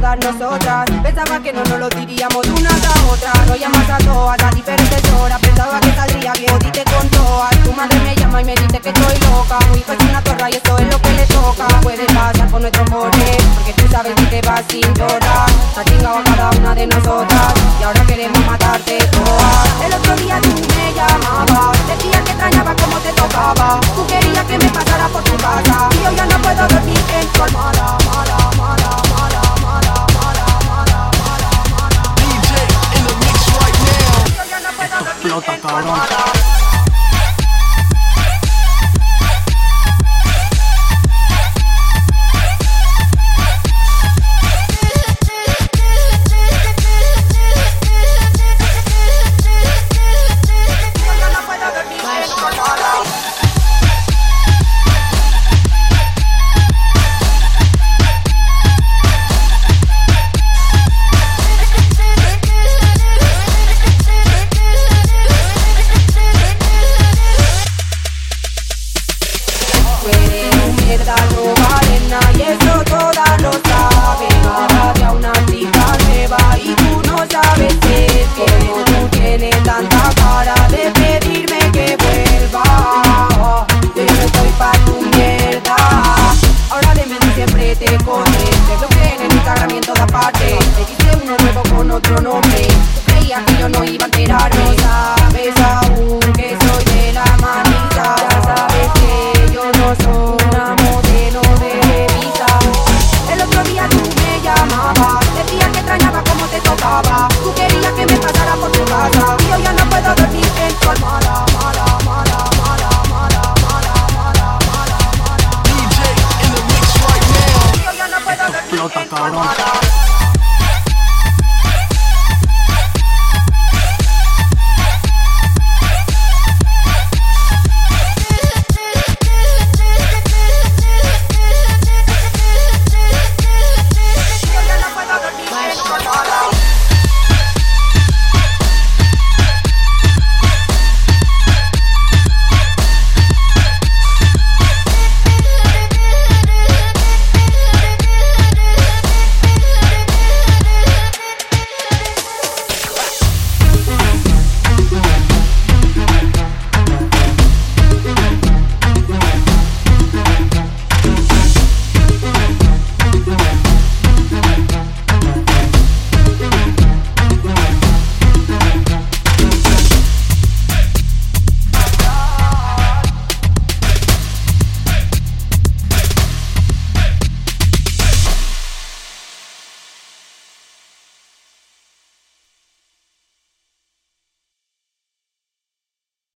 nosotras. Pensaba que no nos lo diríamos una a otra. Lo llamas a todas a diferentes horas. Pensaba que saldría bien, dite con todas. Tu madre me llama y me dice que estoy loca. Muy hijo una torra y esto es lo que le toca. Puede pasar por nuestro poder, porque tú sabes que te vas sin llorar. Ha chingado a cada una de nosotras y ahora queremos matarte todas. El otro día tú me llamabas, no sabes que soy de la manita. Ya sabes que yo no soy. El otro día tú me llamabas, que te tocaba. Tú querías que me pasara por tu casa ya no puedo dormir en tu. Mala, mala, mala, mala, mala, mala, mala, mala. Yo ya no puedo.